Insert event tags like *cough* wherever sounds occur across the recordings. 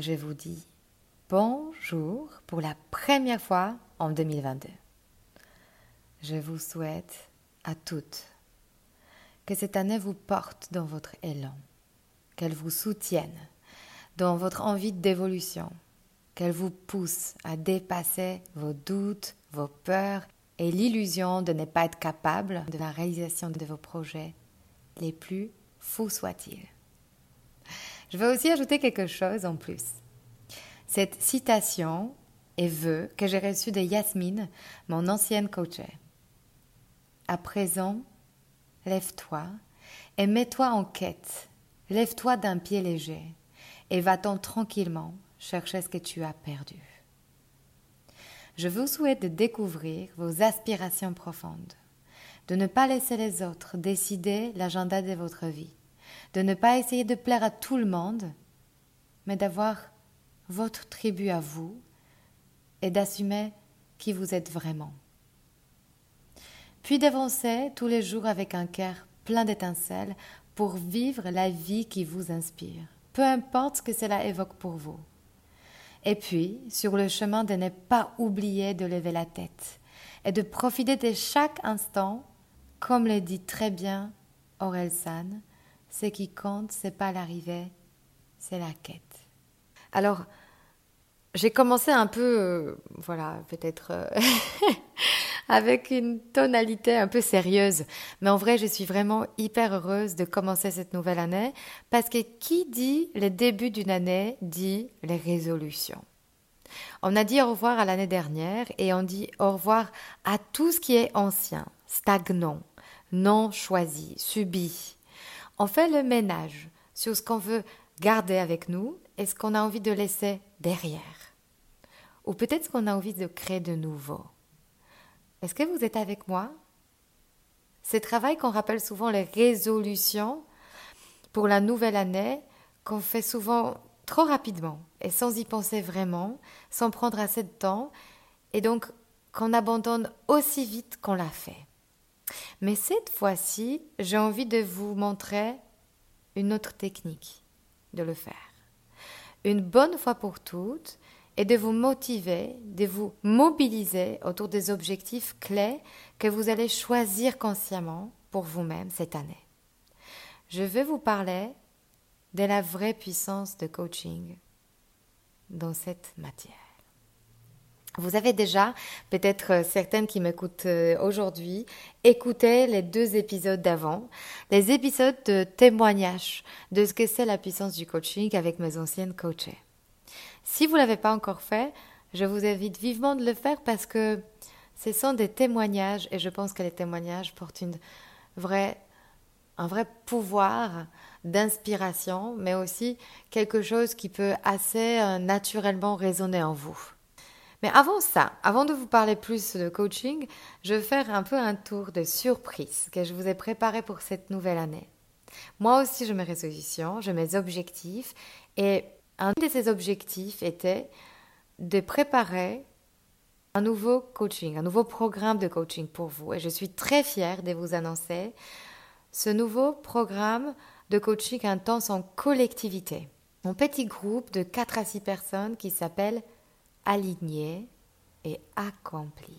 je vous dis bonjour pour la première fois en 2022. Je vous souhaite à toutes que cette année vous porte dans votre élan, qu'elle vous soutienne dans votre envie d'évolution, qu'elle vous pousse à dépasser vos doutes, vos peurs et l'illusion de ne pas être capable de la réalisation de vos projets, les plus fous soient-ils. Je vais aussi ajouter quelque chose en plus. Cette citation et vœu que j'ai reçu de Yasmine, mon ancienne coach. À présent, lève-toi et mets-toi en quête. Lève-toi d'un pied léger et va-t'en tranquillement chercher ce que tu as perdu. Je vous souhaite de découvrir vos aspirations profondes, de ne pas laisser les autres décider l'agenda de votre vie, de ne pas essayer de plaire à tout le monde, mais d'avoir votre tribu à vous et d'assumer qui vous êtes vraiment puis d'avancer tous les jours avec un cœur plein d'étincelles pour vivre la vie qui vous inspire, peu importe ce que cela évoque pour vous. Et puis, sur le chemin de ne pas oublier de lever la tête et de profiter de chaque instant, comme le dit très bien Aurel ce qui compte, c'est pas l'arrivée, c'est la quête. Alors, j'ai commencé un peu, euh, voilà, peut-être euh, *laughs* avec une tonalité un peu sérieuse. Mais en vrai, je suis vraiment hyper heureuse de commencer cette nouvelle année parce que qui dit le début d'une année dit les résolutions. On a dit au revoir à l'année dernière et on dit au revoir à tout ce qui est ancien, stagnant, non choisi, subi. On fait le ménage sur ce qu'on veut garder avec nous et ce qu'on a envie de laisser derrière. Ou peut-être ce qu'on a envie de créer de nouveau. Est-ce que vous êtes avec moi? Ce travail qu'on rappelle souvent les résolutions pour la nouvelle année, qu'on fait souvent trop rapidement et sans y penser vraiment, sans prendre assez de temps, et donc qu'on abandonne aussi vite qu'on l'a fait. Mais cette fois-ci, j'ai envie de vous montrer une autre technique de le faire. Une bonne fois pour toutes, et de vous motiver, de vous mobiliser autour des objectifs clés que vous allez choisir consciemment pour vous-même cette année. Je vais vous parler de la vraie puissance de coaching dans cette matière. Vous avez déjà, peut-être euh, certaines qui m'écoutent euh, aujourd'hui, écouté les deux épisodes d'avant, les épisodes de témoignage de ce que c'est la puissance du coaching avec mes anciennes coachées. Si vous ne l'avez pas encore fait, je vous invite vivement de le faire parce que ce sont des témoignages et je pense que les témoignages portent une vraie, un vrai pouvoir d'inspiration, mais aussi quelque chose qui peut assez euh, naturellement résonner en vous. Mais avant ça, avant de vous parler plus de coaching, je vais faire un peu un tour de surprise que je vous ai préparé pour cette nouvelle année. Moi aussi, je mes résolutions, je mes objectifs et un de ces objectifs était de préparer un nouveau coaching, un nouveau programme de coaching pour vous. Et je suis très fière de vous annoncer ce nouveau programme de coaching intense en collectivité. Mon petit groupe de 4 à 6 personnes qui s'appelle Aligné et Accompli.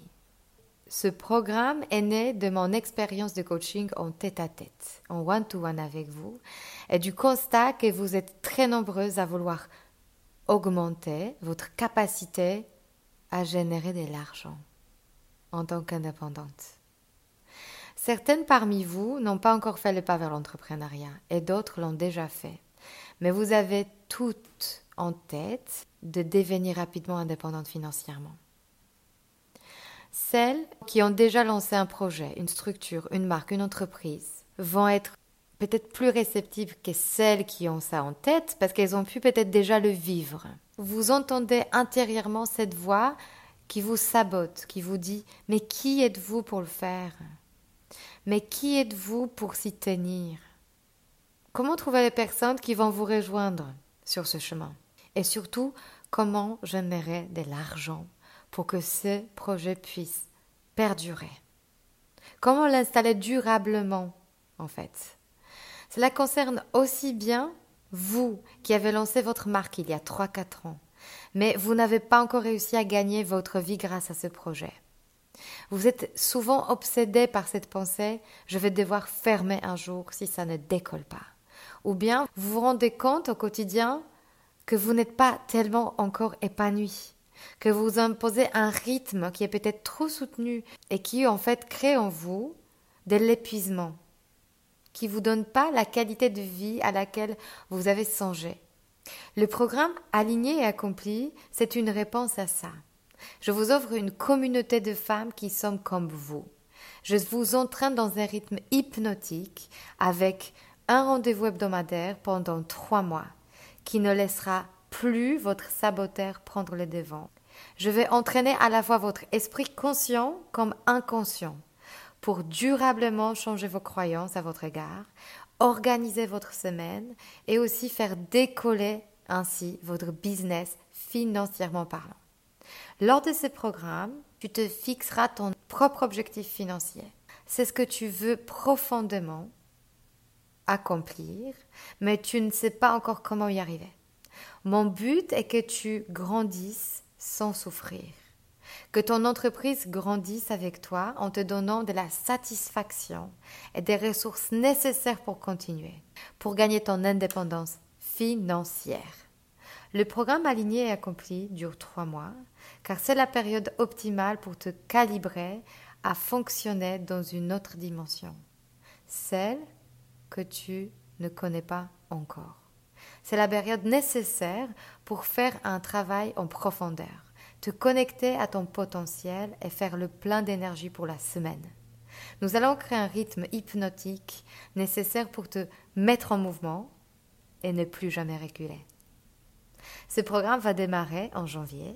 Ce programme est né de mon expérience de coaching en tête-à-tête, en one-to-one avec vous, et du constat que vous êtes très nombreuses à vouloir augmenter votre capacité à générer de l'argent en tant qu'indépendante. Certaines parmi vous n'ont pas encore fait le pas vers l'entrepreneuriat et d'autres l'ont déjà fait. Mais vous avez toutes en tête de devenir rapidement indépendante financièrement. Celles qui ont déjà lancé un projet, une structure, une marque, une entreprise vont être peut-être plus réceptives que celles qui ont ça en tête parce qu'elles ont pu peut-être déjà le vivre. Vous entendez intérieurement cette voix qui vous sabote, qui vous dit Mais qui êtes-vous pour le faire? Mais qui êtes-vous pour s'y tenir? Comment trouver les personnes qui vont vous rejoindre sur ce chemin? Et surtout, comment générer de l'argent pour que ce projet puisse perdurer? Comment l'installer durablement, en fait? Cela concerne aussi bien vous qui avez lancé votre marque il y a 3-4 ans, mais vous n'avez pas encore réussi à gagner votre vie grâce à ce projet. Vous êtes souvent obsédé par cette pensée je vais devoir fermer un jour si ça ne décolle pas. Ou bien vous vous rendez compte au quotidien que vous n'êtes pas tellement encore épanoui, que vous imposez un rythme qui est peut-être trop soutenu et qui en fait crée en vous de l'épuisement, qui vous donne pas la qualité de vie à laquelle vous avez songé. Le programme Aligné et accompli, c'est une réponse à ça. Je vous offre une communauté de femmes qui sont comme vous. Je vous entraîne dans un rythme hypnotique avec un rendez-vous hebdomadaire pendant trois mois qui ne laissera plus votre saboteur prendre le devant. Je vais entraîner à la fois votre esprit conscient comme inconscient pour durablement changer vos croyances à votre égard, organiser votre semaine et aussi faire décoller ainsi votre business financièrement parlant. Lors de ce programme, tu te fixeras ton propre objectif financier. C'est ce que tu veux profondément accomplir, mais tu ne sais pas encore comment y arriver. Mon but est que tu grandisses sans souffrir que ton entreprise grandisse avec toi en te donnant de la satisfaction et des ressources nécessaires pour continuer, pour gagner ton indépendance financière. Le programme aligné et accompli dure trois mois, car c'est la période optimale pour te calibrer à fonctionner dans une autre dimension, celle que tu ne connais pas encore. C'est la période nécessaire pour faire un travail en profondeur te connecter à ton potentiel et faire le plein d'énergie pour la semaine. Nous allons créer un rythme hypnotique nécessaire pour te mettre en mouvement et ne plus jamais reculer. Ce programme va démarrer en janvier.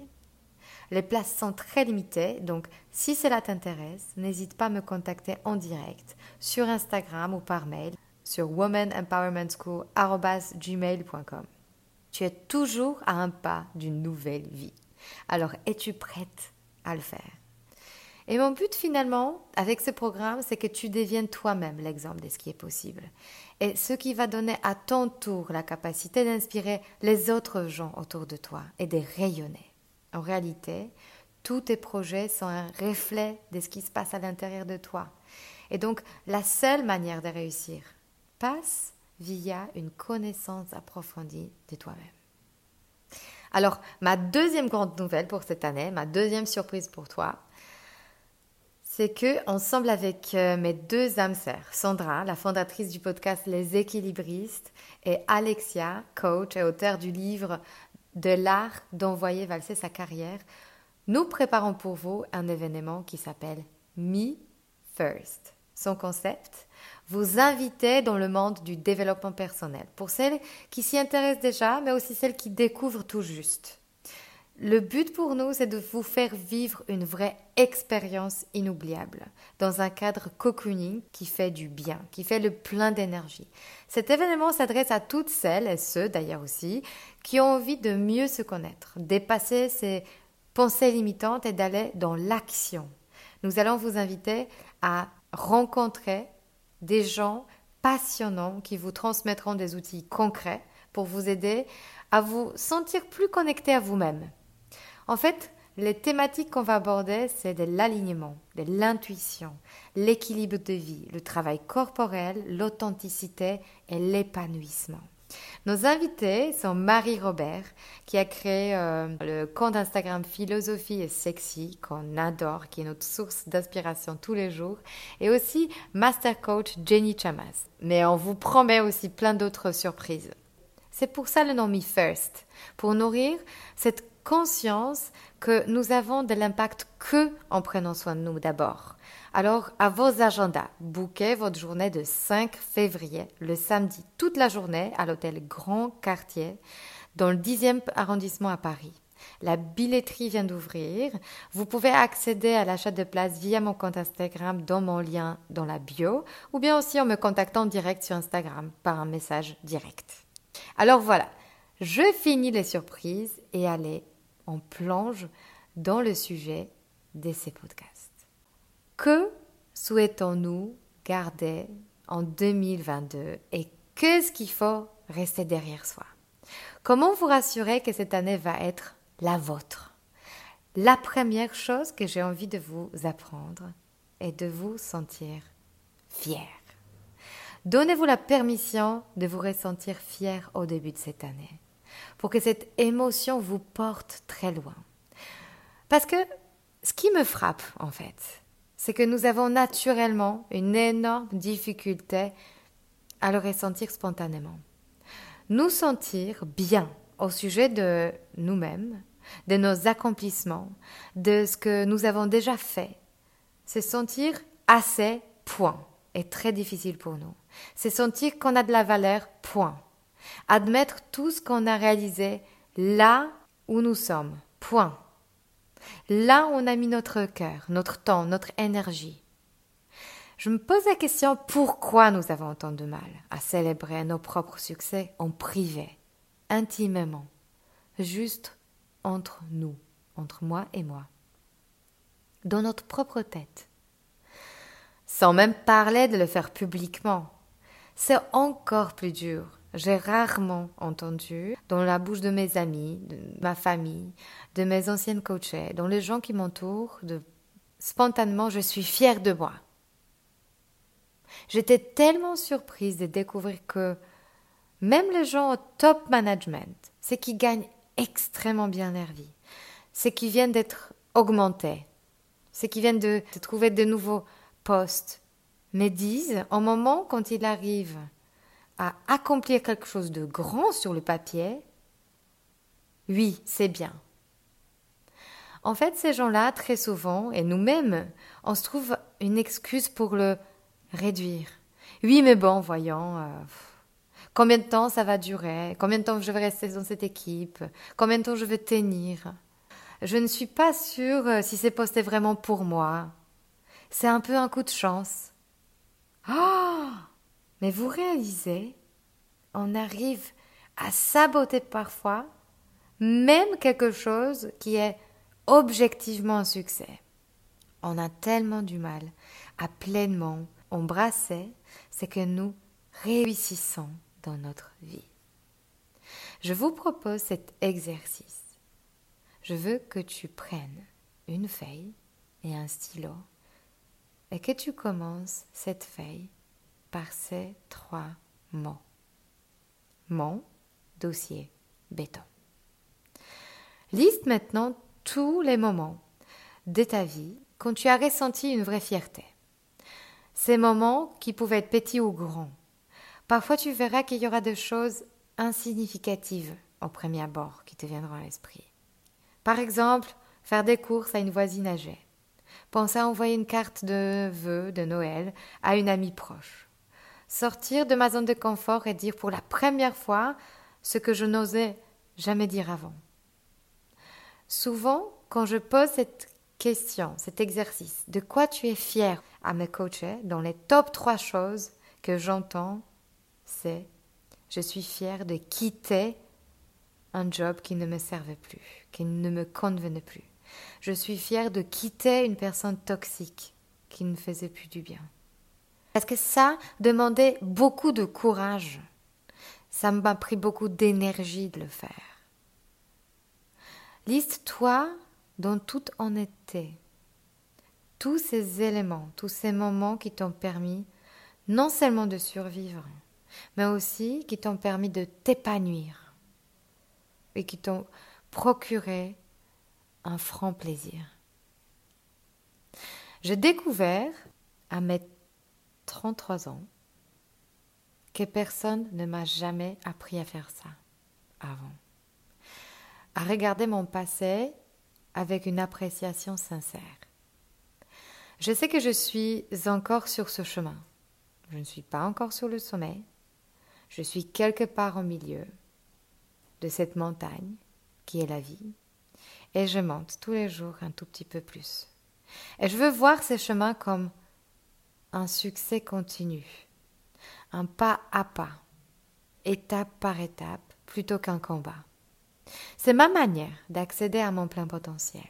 Les places sont très limitées, donc si cela t'intéresse, n'hésite pas à me contacter en direct sur Instagram ou par mail sur womanempowermentschool.gmail.com. Tu es toujours à un pas d'une nouvelle vie. Alors, es-tu prête à le faire? Et mon but finalement, avec ce programme, c'est que tu deviennes toi-même l'exemple de ce qui est possible. Et ce qui va donner à ton tour la capacité d'inspirer les autres gens autour de toi et de rayonner. En réalité, tous tes projets sont un reflet de ce qui se passe à l'intérieur de toi. Et donc, la seule manière de réussir passe via une connaissance approfondie de toi-même. Alors, ma deuxième grande nouvelle pour cette année, ma deuxième surprise pour toi, c'est que, ensemble avec euh, mes deux âmes sœurs, Sandra, la fondatrice du podcast Les Équilibristes, et Alexia, coach et auteur du livre De l'art d'envoyer valser sa carrière, nous préparons pour vous un événement qui s'appelle Me First. Son concept, vous inviter dans le monde du développement personnel, pour celles qui s'y intéressent déjà, mais aussi celles qui découvrent tout juste. Le but pour nous, c'est de vous faire vivre une vraie expérience inoubliable, dans un cadre cocooning qui fait du bien, qui fait le plein d'énergie. Cet événement s'adresse à toutes celles, et ceux d'ailleurs aussi, qui ont envie de mieux se connaître, dépasser ces pensées limitantes et d'aller dans l'action. Nous allons vous inviter à rencontrer des gens passionnants qui vous transmettront des outils concrets pour vous aider à vous sentir plus connecté à vous-même. En fait, les thématiques qu'on va aborder, c'est de l'alignement, de l'intuition, l'équilibre de vie, le travail corporel, l'authenticité et l'épanouissement. Nos invités sont Marie Robert, qui a créé euh, le compte Instagram Philosophie et Sexy, qu'on adore, qui est notre source d'inspiration tous les jours, et aussi Master Coach Jenny Chamas. Mais on vous promet aussi plein d'autres surprises. C'est pour ça le nom Me First, pour nourrir cette conscience que nous avons de l'impact que en prenant soin de nous d'abord. Alors, à vos agendas, bouquez votre journée de 5 février, le samedi, toute la journée, à l'hôtel Grand Quartier, dans le 10e arrondissement à Paris. La billetterie vient d'ouvrir. Vous pouvez accéder à l'achat de place via mon compte Instagram dans mon lien dans la bio, ou bien aussi en me contactant direct sur Instagram par un message direct. Alors voilà, je finis les surprises et allez, on plonge dans le sujet de ces podcasts. Que souhaitons-nous garder en 2022 et qu'est-ce qu'il faut rester derrière soi? Comment vous rassurer que cette année va être la vôtre? La première chose que j'ai envie de vous apprendre est de vous sentir fier. Donnez-vous la permission de vous ressentir fier au début de cette année pour que cette émotion vous porte très loin. Parce que ce qui me frappe, en fait, c'est que nous avons naturellement une énorme difficulté à le ressentir spontanément. Nous sentir bien au sujet de nous-mêmes, de nos accomplissements, de ce que nous avons déjà fait, c'est sentir assez, point, est très difficile pour nous. C'est sentir qu'on a de la valeur, point. Admettre tout ce qu'on a réalisé là où nous sommes, point. Là on a mis notre cœur, notre temps, notre énergie. Je me pose la question pourquoi nous avons tant de mal à célébrer nos propres succès en privé, intimement, juste entre nous, entre moi et moi, dans notre propre tête. Sans même parler de le faire publiquement. C'est encore plus dur j'ai rarement entendu dans la bouche de mes amis, de ma famille, de mes anciennes coachées, dans les gens qui m'entourent, de spontanément je suis fière de moi. J'étais tellement surprise de découvrir que même les gens au top management, c'est qui gagnent extrêmement bien leur vie, c'est qui viennent d'être augmentés, c'est qui viennent de, de trouver de nouveaux postes, me disent au moment quand il arrive à accomplir quelque chose de grand sur le papier, oui, c'est bien. En fait, ces gens-là, très souvent, et nous-mêmes, on se trouve une excuse pour le réduire. Oui, mais bon, voyons, euh, combien de temps ça va durer? Combien de temps je vais rester dans cette équipe? Combien de temps je vais tenir? Je ne suis pas sûre euh, si c'est posté vraiment pour moi. C'est un peu un coup de chance. Oh mais vous réalisez, on arrive à saboter parfois même quelque chose qui est objectivement un succès. On a tellement du mal à pleinement embrasser ce que nous réussissons dans notre vie. Je vous propose cet exercice. Je veux que tu prennes une feuille et un stylo et que tu commences cette feuille par ces trois mots. Mon dossier béton. Liste maintenant tous les moments de ta vie quand tu as ressenti une vraie fierté. Ces moments qui pouvaient être petits ou grands. Parfois tu verras qu'il y aura des choses insignificatives au premier abord qui te viendront à l'esprit. Par exemple, faire des courses à une voisine âgée. Penser à envoyer une carte de vœux de Noël à une amie proche sortir de ma zone de confort et dire pour la première fois ce que je n'osais jamais dire avant. Souvent, quand je pose cette question, cet exercice, de quoi tu es fier à me coacher, dans les top trois choses que j'entends, c'est je suis fier de quitter un job qui ne me servait plus, qui ne me convenait plus. Je suis fier de quitter une personne toxique qui ne faisait plus du bien. Parce que ça demandait beaucoup de courage. Ça m'a pris beaucoup d'énergie de le faire. Liste-toi dans toute honnêteté tous ces éléments, tous ces moments qui t'ont permis non seulement de survivre, mais aussi qui t'ont permis de t'épanouir et qui t'ont procuré un franc plaisir. J'ai découvert à mes 33 ans que personne ne m'a jamais appris à faire ça avant. À regarder mon passé avec une appréciation sincère. Je sais que je suis encore sur ce chemin. Je ne suis pas encore sur le sommet. Je suis quelque part au milieu de cette montagne qui est la vie. Et je monte tous les jours un tout petit peu plus. Et je veux voir ces chemins comme un succès continu, un pas à pas, étape par étape, plutôt qu'un combat. C'est ma manière d'accéder à mon plein potentiel.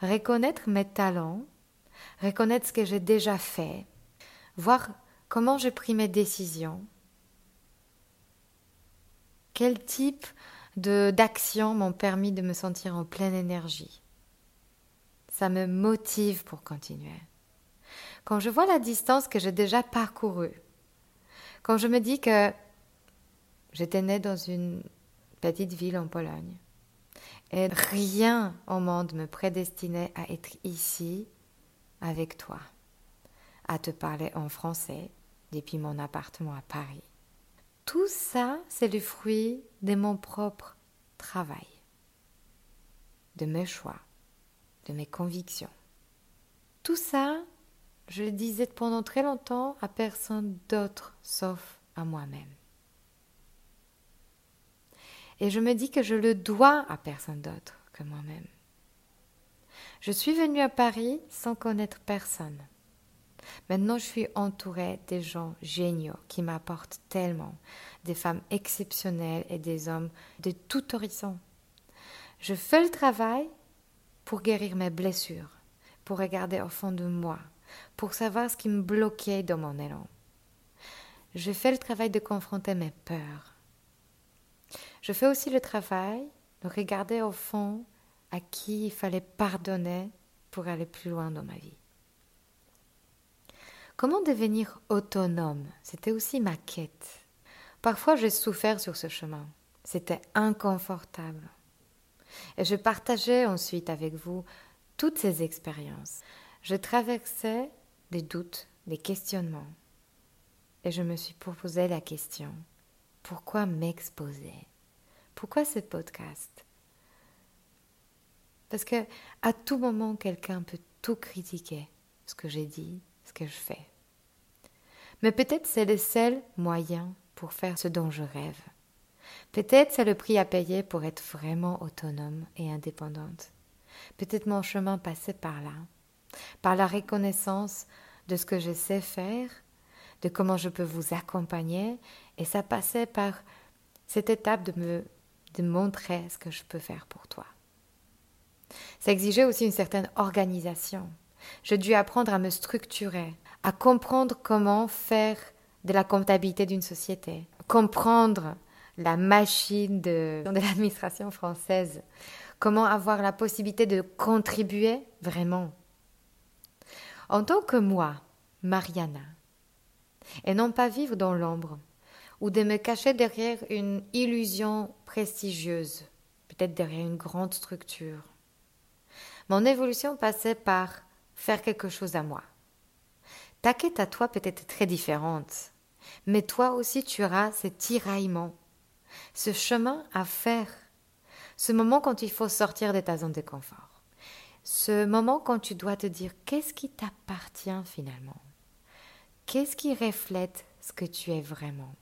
Reconnaître mes talents, reconnaître ce que j'ai déjà fait, voir comment j'ai pris mes décisions, quel type d'actions m'ont permis de me sentir en pleine énergie. Ça me motive pour continuer. Quand je vois la distance que j'ai déjà parcourue, quand je me dis que j'étais née dans une petite ville en Pologne, et rien au monde me prédestinait à être ici avec toi, à te parler en français depuis mon appartement à Paris. Tout ça, c'est le fruit de mon propre travail, de mes choix, de mes convictions. Tout ça, je le disais pendant très longtemps à personne d'autre sauf à moi-même. Et je me dis que je le dois à personne d'autre que moi-même. Je suis venue à Paris sans connaître personne. Maintenant, je suis entourée des gens géniaux qui m'apportent tellement, des femmes exceptionnelles et des hommes de tout horizon. Je fais le travail pour guérir mes blessures, pour regarder au fond de moi, pour savoir ce qui me bloquait dans mon élan. Je fais le travail de confronter mes peurs. Je fais aussi le travail de regarder au fond à qui il fallait pardonner pour aller plus loin dans ma vie. Comment devenir autonome? C'était aussi ma quête. Parfois j'ai souffert sur ce chemin. C'était inconfortable. Et je partageais ensuite avec vous toutes ces expériences. Je traversais des doutes, des questionnements. Et je me suis proposé la question, pourquoi m'exposer? Pourquoi ce podcast? Parce que à tout moment, quelqu'un peut tout critiquer, ce que j'ai dit, ce que je fais. Mais peut-être c'est le seul moyen pour faire ce dont je rêve. Peut-être c'est le prix à payer pour être vraiment autonome et indépendante. Peut-être mon chemin passait par là, par la reconnaissance de ce que je sais faire, de comment je peux vous accompagner, et ça passait par cette étape de me de montrer ce que je peux faire pour toi. Ça exigeait aussi une certaine organisation. J'ai dû apprendre à me structurer, à comprendre comment faire de la comptabilité d'une société, comprendre la machine de l'administration française, comment avoir la possibilité de contribuer vraiment. En tant que moi, Mariana, et non pas vivre dans l'ombre, ou de me cacher derrière une illusion prestigieuse, peut-être derrière une grande structure. Mon évolution passait par faire quelque chose à moi. Ta quête à toi peut être très différente, mais toi aussi tu auras ces tiraillements, ce chemin à faire, ce moment quand il faut sortir de ta zone de confort, ce moment quand tu dois te dire qu'est-ce qui t'appartient finalement, qu'est-ce qui reflète ce que tu es vraiment?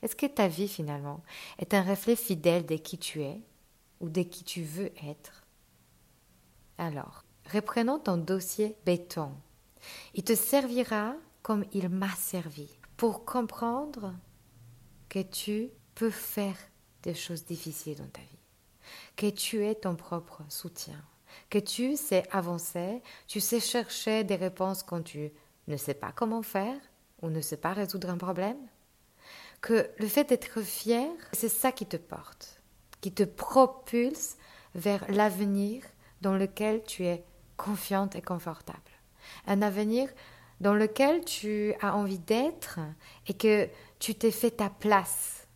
Est-ce que ta vie finalement est un reflet fidèle de qui tu es ou de qui tu veux être? Alors, reprenons ton dossier béton. Il te servira comme il m'a servi pour comprendre que tu peux faire des choses difficiles dans ta vie, que tu es ton propre soutien, que tu sais avancer, tu sais chercher des réponses quand tu ne sais pas comment faire ou ne sais pas résoudre un problème, que le fait d'être fier, c'est ça qui te porte, qui te propulse vers l'avenir dans lequel tu es confiante et confortable. Un avenir dans lequel tu as envie d'être et que tu t'es fait ta place.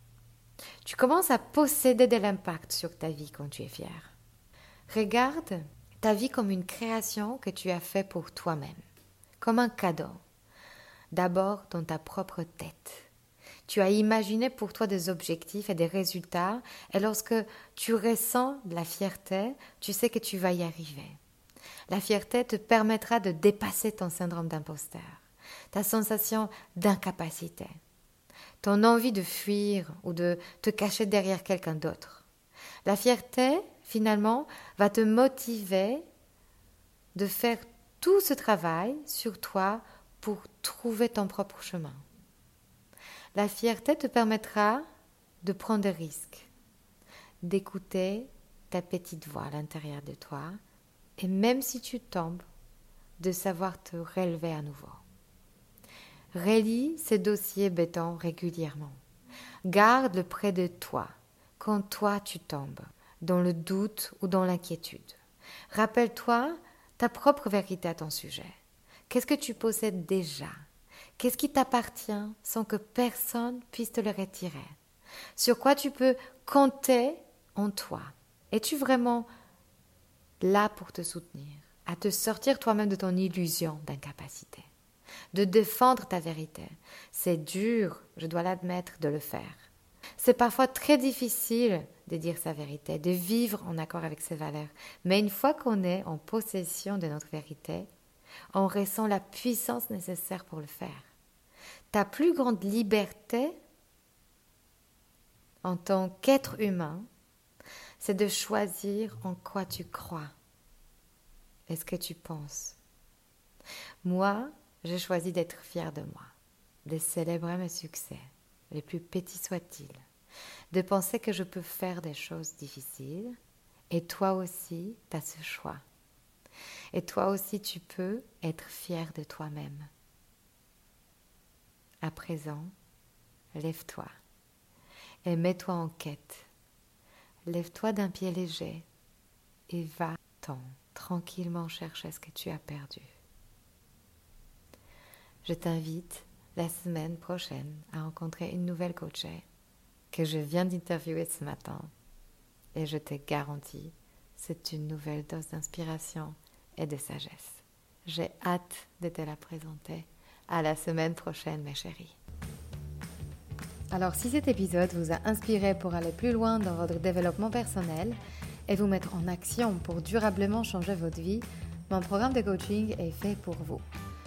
Tu commences à posséder de l'impact sur ta vie quand tu es fier. Regarde ta vie comme une création que tu as fait pour toi-même, comme un cadeau. D'abord dans ta propre tête. Tu as imaginé pour toi des objectifs et des résultats, et lorsque tu ressens de la fierté, tu sais que tu vas y arriver. La fierté te permettra de dépasser ton syndrome d'imposteur, ta sensation d'incapacité, ton envie de fuir ou de te cacher derrière quelqu'un d'autre. La fierté, finalement, va te motiver de faire tout ce travail sur toi pour trouver ton propre chemin. La fierté te permettra de prendre des risques, d'écouter ta petite voix à l'intérieur de toi, et même si tu tombes, de savoir te relever à nouveau. Relis ces dossiers béton régulièrement. Garde-le près de toi quand toi tu tombes, dans le doute ou dans l'inquiétude. Rappelle-toi ta propre vérité à ton sujet. Qu'est-ce que tu possèdes déjà? Qu'est-ce qui t'appartient sans que personne puisse te le retirer? Sur quoi tu peux compter en toi? Es-tu vraiment là pour te soutenir, à te sortir toi-même de ton illusion d'incapacité, de défendre ta vérité? C'est dur, je dois l'admettre, de le faire. C'est parfois très difficile de dire sa vérité, de vivre en accord avec ses valeurs. Mais une fois qu'on est en possession de notre vérité, on ressent la puissance nécessaire pour le faire. Ta plus grande liberté en tant qu'être humain, c'est de choisir en quoi tu crois. Est-ce que tu penses Moi, j'ai choisi d'être fière de moi, de célébrer mes succès, les plus petits soient-ils, de penser que je peux faire des choses difficiles, et toi aussi, tu as ce choix. Et toi aussi, tu peux être fier de toi-même. À présent, lève-toi et mets-toi en quête. Lève-toi d'un pied léger et va-t'en tranquillement chercher ce que tu as perdu. Je t'invite la semaine prochaine à rencontrer une nouvelle coachée que je viens d'interviewer ce matin. Et je te garantis, c'est une nouvelle dose d'inspiration et de sagesse. J'ai hâte de te la présenter. À la semaine prochaine, mes chéris. Alors, si cet épisode vous a inspiré pour aller plus loin dans votre développement personnel et vous mettre en action pour durablement changer votre vie, mon programme de coaching est fait pour vous.